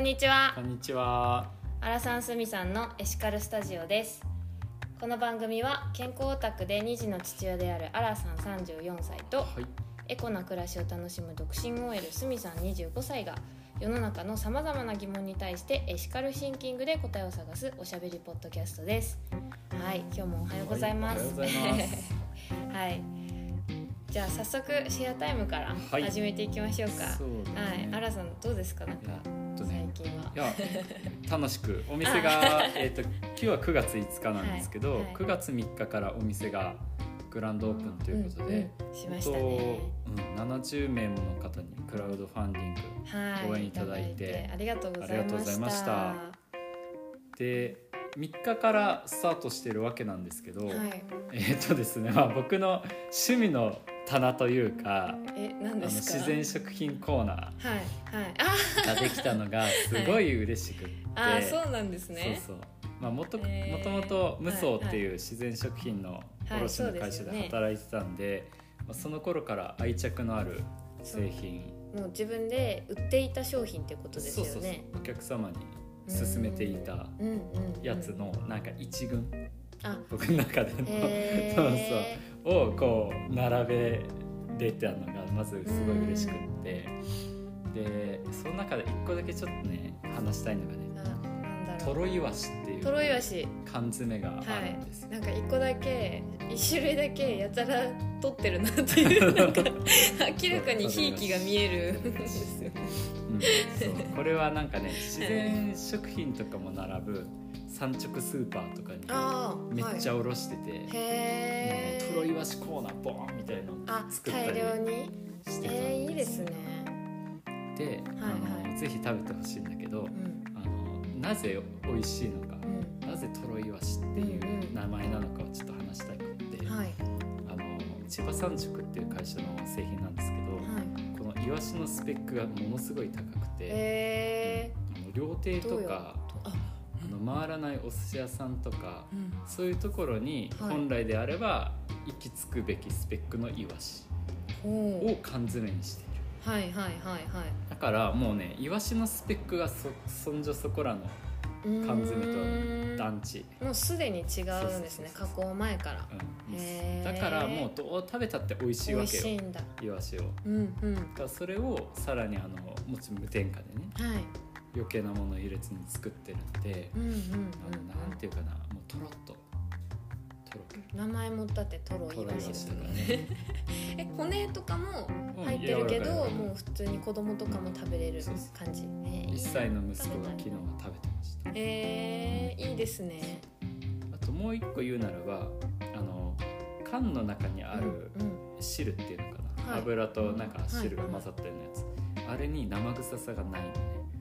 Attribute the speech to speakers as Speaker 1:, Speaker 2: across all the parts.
Speaker 1: んにちは。
Speaker 2: こんにちは。
Speaker 1: アラサンスミさんのエシカルスタジオです。この番組は健康オタクで2児の父親であるアラさん34歳と
Speaker 2: はい。
Speaker 1: エコな暮らしを楽しむ独身 OL スミさん25歳が世の中のさまざまな疑問に対してエシカルシンキングで答えを探すおしゃべりポッドキャストです。はい今日もおはようございます、
Speaker 2: はいおはようございます。
Speaker 1: はいじゃあ早速シェアタイムから
Speaker 2: はい。
Speaker 1: 始めていきましょうか。
Speaker 2: そうだ
Speaker 1: はい、
Speaker 2: ね。
Speaker 1: アラさんどうですか？なんか
Speaker 2: いやえっと
Speaker 1: 最
Speaker 2: ね
Speaker 1: 近は。い
Speaker 2: や楽しく。お店がえっと今日は9月5日なんですけど、
Speaker 1: はい。はい。
Speaker 2: 9月3日からお店がグランドオープンということで、
Speaker 1: うんう
Speaker 2: うん70名もの方にクラウドファンディング
Speaker 1: はい。
Speaker 2: 応援いただいて
Speaker 1: ありがとうござい
Speaker 2: ありがとう
Speaker 1: まし
Speaker 2: ございました。たで3日からスタートしてるわけなんですけど、
Speaker 1: はい。
Speaker 2: えっとですね、まあ、僕の趣味の棚というか
Speaker 1: え何
Speaker 2: あの
Speaker 1: ですか？
Speaker 2: 自然食品コーナーができたのがすごい嬉しくって、
Speaker 1: あーそうなんですね。
Speaker 2: そうそう。まあ、もともともと無双っていう自然食品の卸の会社で働いてたんで,、まあ、その頃から愛着のある製品。
Speaker 1: もう自分で売っていた商品ってことです
Speaker 2: そうそうそう。
Speaker 1: よね
Speaker 2: お客様に勧めていたやつのなんか一軍
Speaker 1: あ。
Speaker 2: 僕の中での。
Speaker 1: へ
Speaker 2: そう
Speaker 1: え
Speaker 2: そうをこう並べれたのがまずすごい嬉しくって。でその中で一個だけちょっとね話したいのがねトロイワシっていう
Speaker 1: トロイワシ。
Speaker 2: 缶詰があるんです。よ、
Speaker 1: なんか一個だけ一種類だけやたら取ってるなっていうなんか 明らかにひいきが見える。んですよ
Speaker 2: うん。これはなんかね自然食品とかも並ぶ産直スーパーとかに
Speaker 1: ああ
Speaker 2: めっちゃ
Speaker 1: ゃ
Speaker 2: 卸してて、
Speaker 1: へ
Speaker 2: もうね
Speaker 1: え
Speaker 2: トロイワシコーナーボーンみたいなの
Speaker 1: あ
Speaker 2: 作ったり
Speaker 1: 大量に？
Speaker 2: してたん
Speaker 1: えー、いいですね。
Speaker 2: で、あ
Speaker 1: はいはい。
Speaker 2: のぜひ食べてほしいんだけど、
Speaker 1: うん。
Speaker 2: あのなぜ美味しいのか、
Speaker 1: うん。
Speaker 2: なぜトロイワシっていう名前なのかをちょっと話したいくって、
Speaker 1: はい。
Speaker 2: あの千葉産直っていう会社の製品なんですけど、
Speaker 1: はい。
Speaker 2: このイワシのスペックがものすごい高くて、
Speaker 1: え
Speaker 2: あの料亭とか
Speaker 1: あ
Speaker 2: あの回らないお寿司屋さんとか
Speaker 1: ーうん。
Speaker 2: そういうところに
Speaker 1: はい。
Speaker 2: 本来であれば行き着くべきスペックのイワシを缶詰にしている。
Speaker 1: はいはいはい
Speaker 2: だからもうねイワシのスペックがそそんじょそこらの
Speaker 1: はい
Speaker 2: 缶詰と団地、
Speaker 1: もうすでに違うんですね加工前から。
Speaker 2: うん。だからもうどう食べたって美味しい
Speaker 1: 美
Speaker 2: わけよ。
Speaker 1: 味しいんだ。
Speaker 2: イワシを。だ
Speaker 1: うんうん。
Speaker 2: からそれをさらにあのもちろん無添加でね。
Speaker 1: はい
Speaker 2: 余計なものを入れずに作ってるんで、
Speaker 1: うんうんうん
Speaker 2: あのなんていうかなもうとろっととろける。
Speaker 1: 名前もだってトロイ
Speaker 2: とろいわ
Speaker 1: ワシですね
Speaker 2: ね。
Speaker 1: え骨とかも
Speaker 2: うん
Speaker 1: 入ってるけど
Speaker 2: 柔らかい柔らかい
Speaker 1: もう普通に子供とかも食べれる感じ。へー。
Speaker 2: 1歳の息子が昨日は食べてました。
Speaker 1: えー、いいですね。
Speaker 2: あともう一個言うならばあの缶の中にある
Speaker 1: うん
Speaker 2: 汁っていうのかな、
Speaker 1: はい。
Speaker 2: 油となんか汁が混ざったようなやつ、あれに生臭さがない。
Speaker 1: ん、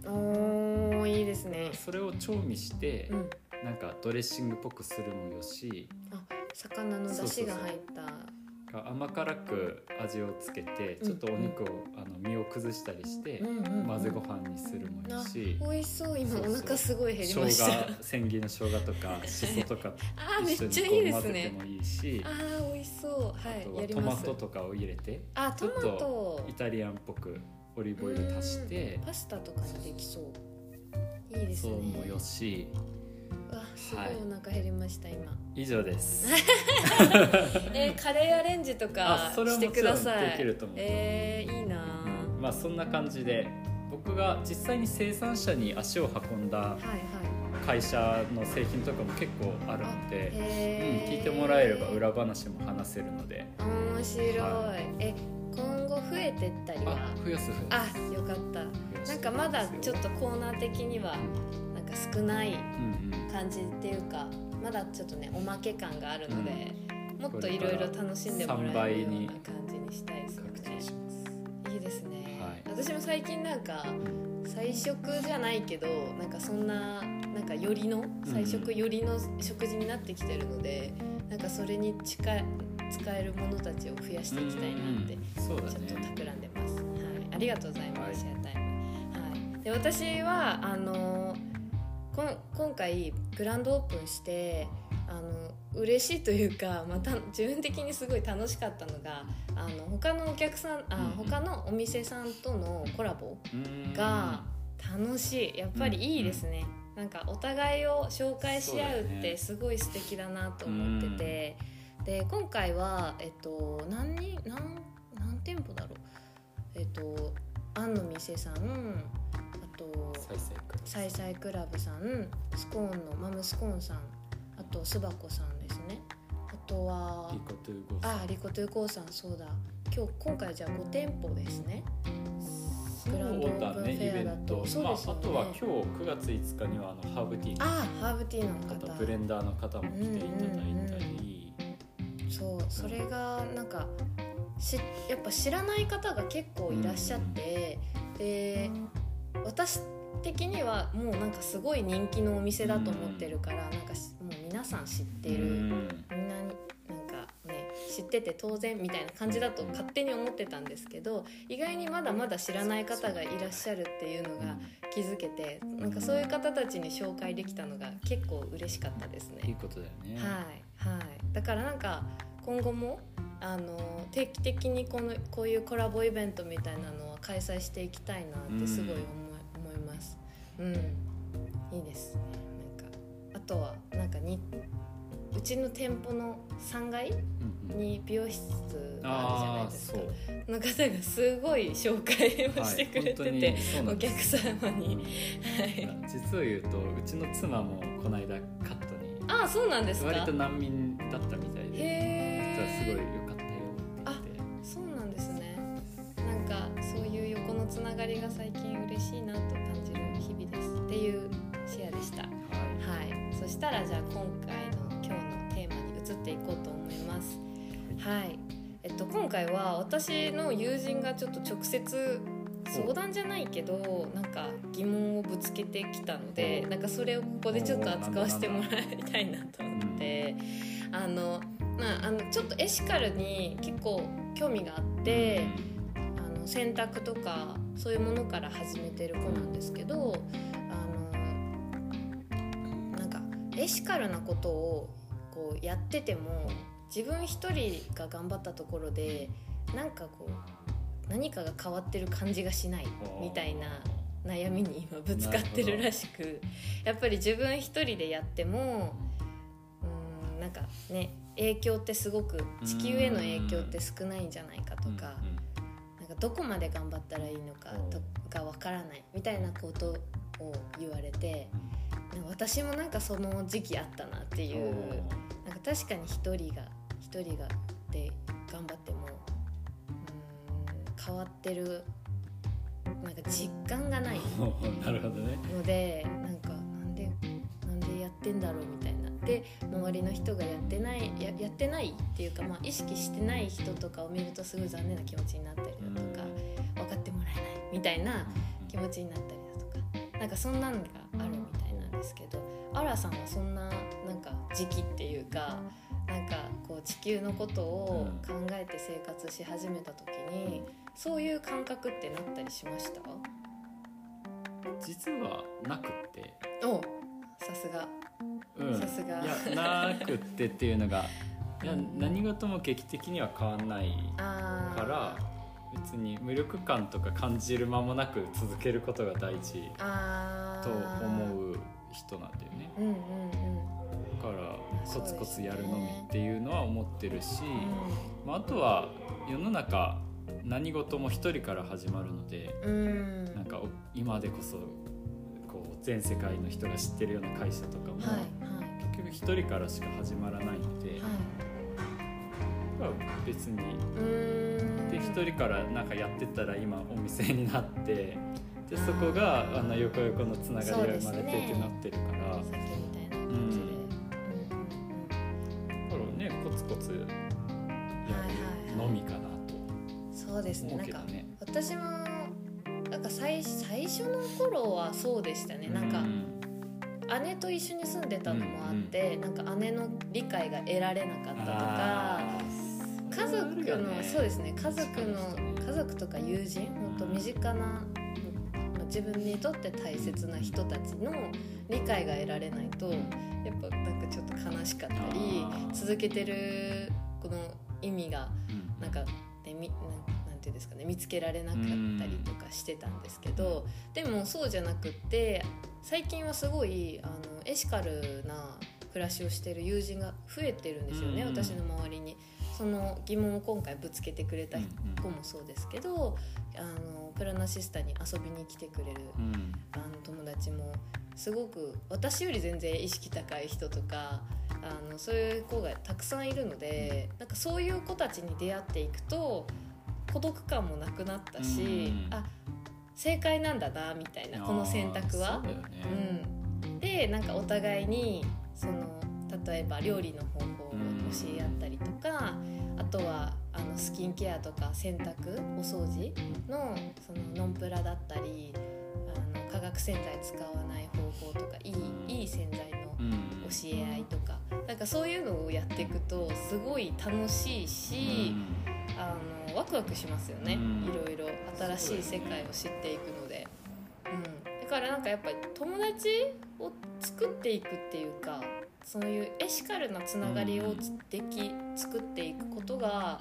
Speaker 1: おーいいですね。
Speaker 2: それを調味して、
Speaker 1: うん。
Speaker 2: なんかドレッシングっぽくするもよし。
Speaker 1: あ魚の出汁が入った。
Speaker 2: 甘辛く味をつけて
Speaker 1: うん。
Speaker 2: ちょっとお肉を、あの身を崩したりして、混ぜご飯にするもよ
Speaker 1: あ
Speaker 2: し、
Speaker 1: 美味しそう。今お腹すごい減り
Speaker 2: 生
Speaker 1: ました。
Speaker 2: 姜千切りの生姜とか しそとか
Speaker 1: あーめっちゃいいで
Speaker 2: こう混ぜて
Speaker 1: すね
Speaker 2: もいいし、
Speaker 1: あー美味しそう。はい
Speaker 2: はトマトとかを入れて
Speaker 1: あトマ
Speaker 2: ちょっと
Speaker 1: ト
Speaker 2: イタリアンっぽくオリーブオイル足して。
Speaker 1: パスタとかにできそう。いいですね。
Speaker 2: そうもよし。
Speaker 1: うわすごい
Speaker 2: はい。
Speaker 1: お腹減りました、今。
Speaker 2: 以上です。
Speaker 1: えーカレーアレンジとかしてください。
Speaker 2: できると思う。
Speaker 1: えー、いいな。
Speaker 2: まあそんな感じで僕が実際に生産者に足を運んだ
Speaker 1: はいはい。
Speaker 2: 会社の製品とかも結構あるので、うん、聞いてもらえれば裏話も話せるので。
Speaker 1: 面白い、
Speaker 2: は
Speaker 1: え今後増えてったりは。
Speaker 2: あ増やす増や
Speaker 1: あよかった。
Speaker 2: す
Speaker 1: なんかまだちょっとコーナー的にはなんか少ない
Speaker 2: うんうん。
Speaker 1: 感じっていうかまだちょっとねおまけ感があるので、もっといろいろ楽しんでもらえるような感じにしたいですよ
Speaker 2: 拡
Speaker 1: ねいいですね、
Speaker 2: はい。
Speaker 1: 私も最近なんか菜食じゃないけどなんかそんななんかよりの菜食よりの食事になってきてるので、なんかそれに近い使えるものたちを増やしていきたいなってちょっと
Speaker 2: ね
Speaker 1: 企んでます。はい、ありがとうございます、
Speaker 2: はい。
Speaker 1: シェアタイム。はい。で私はあのこん今回グランドオープンしてあの嬉しいというか、また自分的にすごい楽しかったのがあの他のお客さんあ、
Speaker 2: うんうん。
Speaker 1: 他のお店さんとのコラボ
Speaker 2: うん
Speaker 1: が楽しい。やっぱりいいですね、なんかお互いを紹介し合うってすごい素敵だなと思ってて、で今回はえっと何人何何店舗だろう？えっとアンの店さんあとサイサイクラブさんスコーンのマムスコーンさんあと巣箱さんですね。あとは
Speaker 2: リコトゥーゴーさん。
Speaker 1: あリコトゥーコーさんそうだ。今日今回じゃあ5店舗ですね。
Speaker 2: そう
Speaker 1: グランドオー
Speaker 2: だねイ
Speaker 1: プンフェア
Speaker 2: ベント。
Speaker 1: だとそう
Speaker 2: まあ、あとは今日9月5日にはあのハーブティーの
Speaker 1: ああハーブティーの
Speaker 2: 方。
Speaker 1: 方
Speaker 2: ブレンダーの方も来ていただいたり、
Speaker 1: そうそれがなんかしやっぱ知らない方が結構いらっしゃって、で私的にはもうなんかすごい人気のお店だと思ってるから、なんかしもう皆さん知ってる、
Speaker 2: うん。
Speaker 1: みんなになんかね知ってて当然みたいな感じだと勝手に思ってたんですけど意外にまだまだ知らない方がいらっしゃるっていうのが気づけてなんかそういう方たちに紹介できたのが結構嬉しかったですね。
Speaker 2: いいことだよね、
Speaker 1: はいはい、だからなんか今後もあの定期的にこのこういうコラボイベントみたいなのは開催していきたいなってすごい思い,、思います。うん、いいですね。なんかあとはなんかにうちの店舗の3階に美容室があるじゃないですか
Speaker 2: そう。
Speaker 1: その方がすごい紹介をしてくれてて、
Speaker 2: はい
Speaker 1: お客様に。
Speaker 2: うん
Speaker 1: はい。
Speaker 2: 実を言うとうちの妻もこの間カットに
Speaker 1: ああそうなんですか？
Speaker 2: 割と難民だったみたいですごい
Speaker 1: え。
Speaker 2: 良かったよって言って
Speaker 1: そうなんですね。なんかそういう横のつながりが最近嬉しいなと感じる日々ですっていうシェアでした。は
Speaker 2: はい
Speaker 1: い。そしたらじゃあ今回の今日のテーマに移っていこうと思います。はい。えっと今回は私の友人がちょっと直接相談じゃないけどなんか疑問をぶつけてきたのでなんかそれをここでちょっと扱わせてもらいたいなと思ってあのまああのちょっとエシカルに結構興味があってあの洗濯とかそういうものから始めてる子なんですけどあのなんかエシカルなことをこうやってても自分一人が頑張ったところでなんかこう何かが変わってる感じがしないみたいな悩みに今ぶつかってるらしくやっぱり自分一人でやってもなんかね影響ってすごく地球への影響って少ないんじゃないかとかなんかどこまで頑張ったらいいのかとかわからないみたいなことを言われて私もなんかその時期あったなっていうなんか確かに一人が一人がで頑張ってもうーん変わってるなんか実感がない
Speaker 2: お ーなるほどね。
Speaker 1: のでなんかなんでなんでやってんだろうみたいなで周りの人がやってないややってないっていうか、まあ、意識してない人とかを見るとすごい残念な気持ちになったりだとか分かってもらえないみたいな気持ちになったりだとかなんかそんなのがあるみたいなんですけどアラさんはそんななんか時期っていうかなんかこう地球のことを考えて生活し始めた時にそういう感覚ってなったりしました？
Speaker 2: 実はなくって。
Speaker 1: おさすが。
Speaker 2: うん
Speaker 1: さすが。
Speaker 2: いやなくってっていうのがいや何事も劇的には変わんないから別に無力感とか感じる間もなく続けることが大事と思う人なんだよね。
Speaker 1: うんうんうん。
Speaker 2: だからコツコツやるのみっていうのは思ってるし、
Speaker 1: う
Speaker 2: まあ、あとは世の中何事も一人から始まるので
Speaker 1: んうん。
Speaker 2: なんかお今でこそこう全世界の人が知ってるような会社とかも、
Speaker 1: はい
Speaker 2: 一人からしか始まらないので、
Speaker 1: はい。
Speaker 2: まあ別にで一人からなんかやってったら今お店になってでそこがあの横横のつながりが生まれてってなってるから。
Speaker 1: さっきみたいな感じで、
Speaker 2: うん。だからねコツコツやるのみかなと。
Speaker 1: そうですね。なんか。私もなんか最最初の頃はそうでしたね。なんか
Speaker 2: う
Speaker 1: 姉と一緒に住んでたのもあって、なんか姉の理解が得られなかったとか家族のそうですね家族の家族とか友人本当身近な、まあ自分にとって大切な人たちの理解が得られないとやっぱなんかちょっと悲しかったり続けてるこの意味が
Speaker 2: うん。
Speaker 1: なんか、ね、みなんていうんですかね見つけられなかったりとかしてたんですけど、でもそうじゃなくって最近はすごいあのエシカルな暮らしをしてる友人が増えてるんですよね、
Speaker 2: うん
Speaker 1: 私の周りに。その疑問を今回ぶつけてくれた子もそうですけど、あのプラナシスタに遊びに来てくれる
Speaker 2: うん。
Speaker 1: あの友達もすごく私より全然意識高い人とかあのそういう子がたくさんいるのでなんかそういう子たちに出会っていくと孤独感もなくなったし、
Speaker 2: うん。
Speaker 1: あ正解なんだなみたいなこの選択は。
Speaker 2: うね。
Speaker 1: うん、でなんかお互いにその例えば料理の方法を教え合ったりとか、あとはあのスキンケアとか洗濯お掃除のそのノンプラだったりあの化学洗剤使わない方法とかいいいい洗剤の
Speaker 2: うん
Speaker 1: 教え合いとかなんかそういうのをやっていくとすごい楽しいし、あのワクワクしますよね、
Speaker 2: うん。
Speaker 1: いろいろ新しい世界を知っていくので、うん、だからなんかやっぱり友達を作っていくっていうかそういうエシカルなつながりをつでき作っていくことが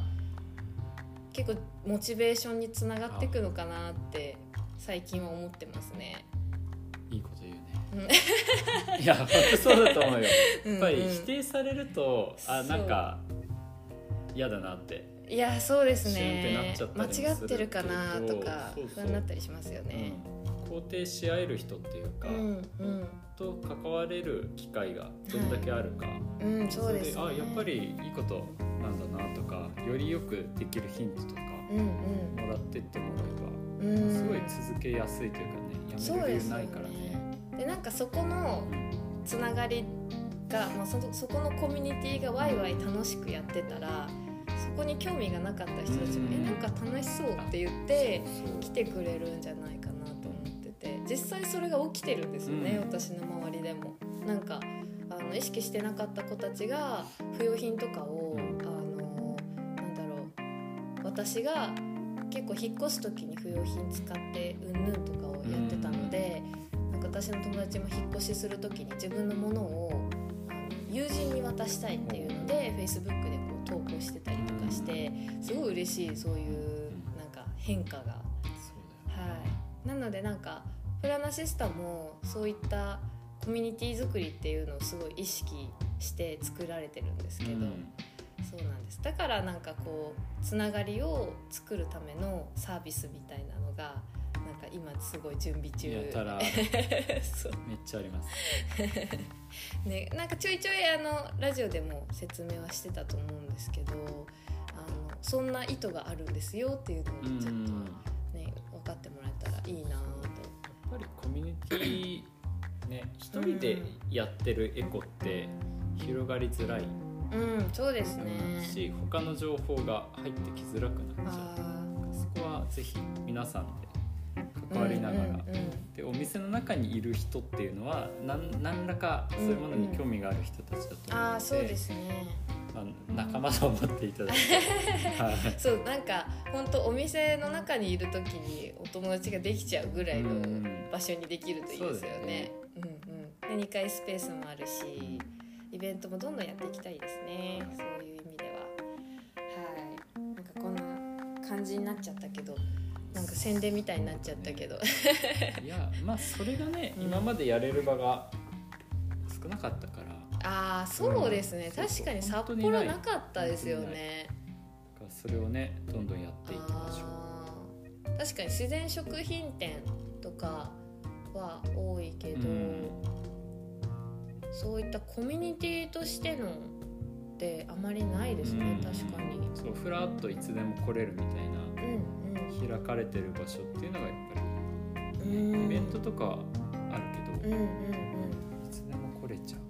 Speaker 1: 結構モチベーションにつながっていくのかなって最近は思ってますね。
Speaker 2: いいこと言うね。いや本当そうだと思うよ。やっぱり
Speaker 1: うんうん
Speaker 2: 否定されると、あなんか嫌だなって、
Speaker 1: いやそうですね。間違ってるかなとか不安になったりしますよね。
Speaker 2: うん、肯定し合える人っていうか、
Speaker 1: うんうん。
Speaker 2: と関われる機会がどんだけあるか、
Speaker 1: うん、そうです、ね、
Speaker 2: あやっぱりいいことなんだなとかよりよくできるヒントとか
Speaker 1: うん
Speaker 2: もらってってもらえ
Speaker 1: うんうん。
Speaker 2: ばすごい続けやすいというかねやめる理由ないからね。
Speaker 1: でなんかそこのつながりが、まあ、そそこのコミュニティがワイワイ楽しくやってたらそこに興味がなかった人たちも「
Speaker 2: うん。
Speaker 1: えなんか楽しそう」って言って来てくれるんじゃないかなと思ってて実際それが起きてるんですよね、
Speaker 2: うん。
Speaker 1: 私の周りでも。なんかあの意識してなかった子たちが不用品とかを、
Speaker 2: うん。
Speaker 1: あのなんだろう私が結構引っ越す時に不用品使ってうんぬんとかをやってたので、なん。か私の友達も引っ越しする時に自分のものを友人に渡したいっていうので Facebook で投稿してたりとかしてすごい嬉しいそういうなんか変化が。
Speaker 2: そうだよ
Speaker 1: はい、なのでなんかプラナシスタもそういったコミュニティ作りっていうのをすごい意識して作られてるんですけど、
Speaker 2: うん。
Speaker 1: そうなんです。だからなんかこうつながりを作るためのサービスみたいなのが今すごい準備中
Speaker 2: やたら
Speaker 1: そう
Speaker 2: めっちゃあります。
Speaker 1: ねなんかちょいちょいあのラジオでも説明はしてたと思うんですけどあのそんな意図があるんですよっていうのをちょっと
Speaker 2: うん
Speaker 1: ね分かってもらえたらいいなと。
Speaker 2: やっぱりコミュニティね一人でやってるエコって広がりづらい、
Speaker 1: うん、そうですね。
Speaker 2: し他の情報が入ってきづらくなっちゃ
Speaker 1: あ
Speaker 2: うそこはぜひ皆さんで
Speaker 1: ー
Speaker 2: 関わりながら、
Speaker 1: うんうんうん
Speaker 2: でお店の中にいる人っていうのは何何らかそういうものに興味がある人たちだと思うので,、
Speaker 1: ああそうですね。
Speaker 2: まあ、仲間と思っていただいて、はい
Speaker 1: そうなんか本当お店の中にいる時にお友達ができちゃうぐらいの
Speaker 2: うん
Speaker 1: 場所にできるといいですよね。うんうん。で2階スペースもあるし、イベントもどんどんやっていきたいですね。そういう意味では。はい。なんかこんな感じになっちゃったけど、なんか宣伝みたいになっちゃったけど。
Speaker 2: いやまあそれがね、
Speaker 1: うん。
Speaker 2: 今までやれる場が少なかったから。
Speaker 1: ああそうですね、
Speaker 2: うん。
Speaker 1: 確かに札幌なかったですよね。
Speaker 2: だからそれをねどんどんやっていきましょう。
Speaker 1: 確かに自然食品店とかは多いけど、
Speaker 2: うん。
Speaker 1: そういったコミュニティとしてのってあまりないですね、
Speaker 2: うん。
Speaker 1: 確かに。
Speaker 2: そうふらっといつでも来れるみたいな。
Speaker 1: うん
Speaker 2: 開かれてる場所っていうのがやっぱり、
Speaker 1: うん。
Speaker 2: ねイベントとかはあるけど、
Speaker 1: うんうん
Speaker 2: いつでも来れちゃう、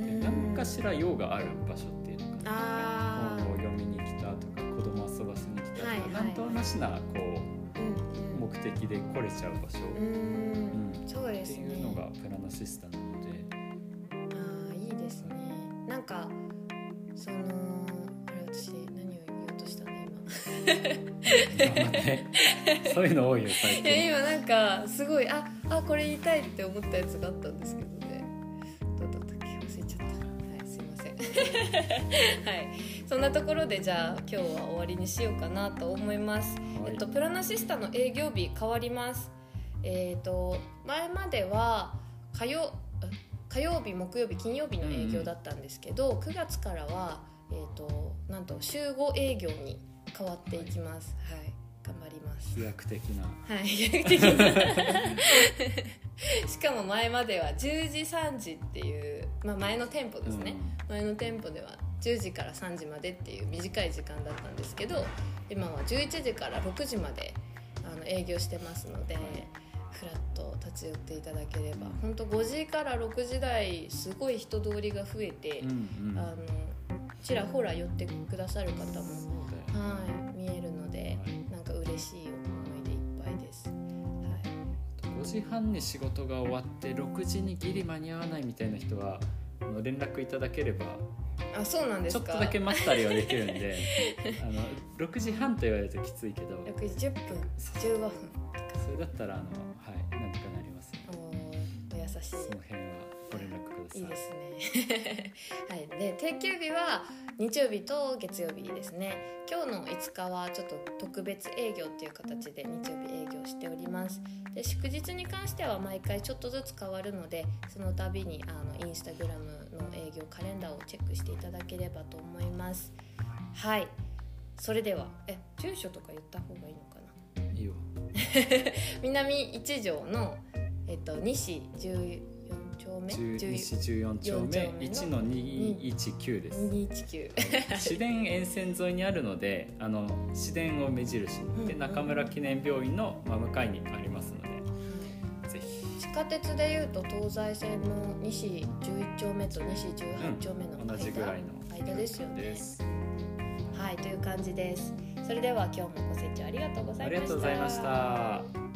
Speaker 1: うん。
Speaker 2: 何かしら用がある場所っていうのかな。
Speaker 1: あー。
Speaker 2: 本を読みに来たとか子供遊ばせに来たとか、
Speaker 1: はいはい。
Speaker 2: なんとなしなこう
Speaker 1: うん
Speaker 2: 目的で来れちゃう場所、
Speaker 1: うんうん。
Speaker 2: うん。
Speaker 1: そうですね。
Speaker 2: っていうのがプラナシスタなので。
Speaker 1: あーいいですね。なんかそのあれ私何を言おうとしたの今
Speaker 2: そういうの多いよ最近。
Speaker 1: 今なんかすごいああこれ言いたいって思ったやつがあったんですけどね。どうだったっけ？忘れちゃった。はいすいません。はい。そんなところでじゃあ今日は終わりにしようかなと思います、
Speaker 2: はい。
Speaker 1: えっと、プラナシスタの営業日変わります。えっと前までは火曜火曜日木曜日金曜日の営業だったんですけど、9月からは、えー、となんと週5営業に変わっていきます。はい、頑張ります。
Speaker 2: 飛躍的な。
Speaker 1: はい飛躍的な。しかも前までは10時3時っていう、まあ、前の店舗ですね、前の店舗では10時から3時までっていう短い時間だったんですけど今は11時から6時まであの営業してますのでふらっと立ち寄っていただければ。本当5時から6時台すごい人通りが増えて、
Speaker 2: うんうん。
Speaker 1: あのちらほら寄ってくださる方も、はい、見えるのでなんか嬉しい思いでいっぱいです。はい。
Speaker 2: 5時半に仕事が終わって6時にギリ間に合わないみたいな人はあの連絡いただければ
Speaker 1: あそうなんですか？
Speaker 2: ちょっとだけ待ったりはできるんで あの6時半と言われるときついけど。
Speaker 1: 6時10分。15分
Speaker 2: それだったらあの、はい、
Speaker 1: 優しい。
Speaker 2: その辺はご連絡ください。
Speaker 1: いいですね。はい。で定休日は日曜日と月曜日ですね。今日の5日はちょっと特別営業っていう形で日曜日営業しております。で祝日に関しては毎回ちょっとずつ変わるのでその度にあのインスタグラムの営業カレンダーをチェックしていただければと思います。はい。それではえ住所とか言った方がいいのかな？い
Speaker 2: いよ。
Speaker 1: 南一条の、えっと、西14丁目
Speaker 2: ？10
Speaker 1: 10
Speaker 2: 西14丁目？
Speaker 1: 丁目の
Speaker 2: ？1の219です。
Speaker 1: 219
Speaker 2: 市電沿線沿いにあるのであの市電を目印に。で
Speaker 1: うん
Speaker 2: 中村記念病院の真向かいにありますのでぜひ。
Speaker 1: 地下鉄でいうと東西線の西11丁目と西18丁目の間,、
Speaker 2: 同じぐらいの
Speaker 1: 間ですよね。はいという感じです。それでは今日もご清聴ありがとうございました。
Speaker 2: ありがとうございました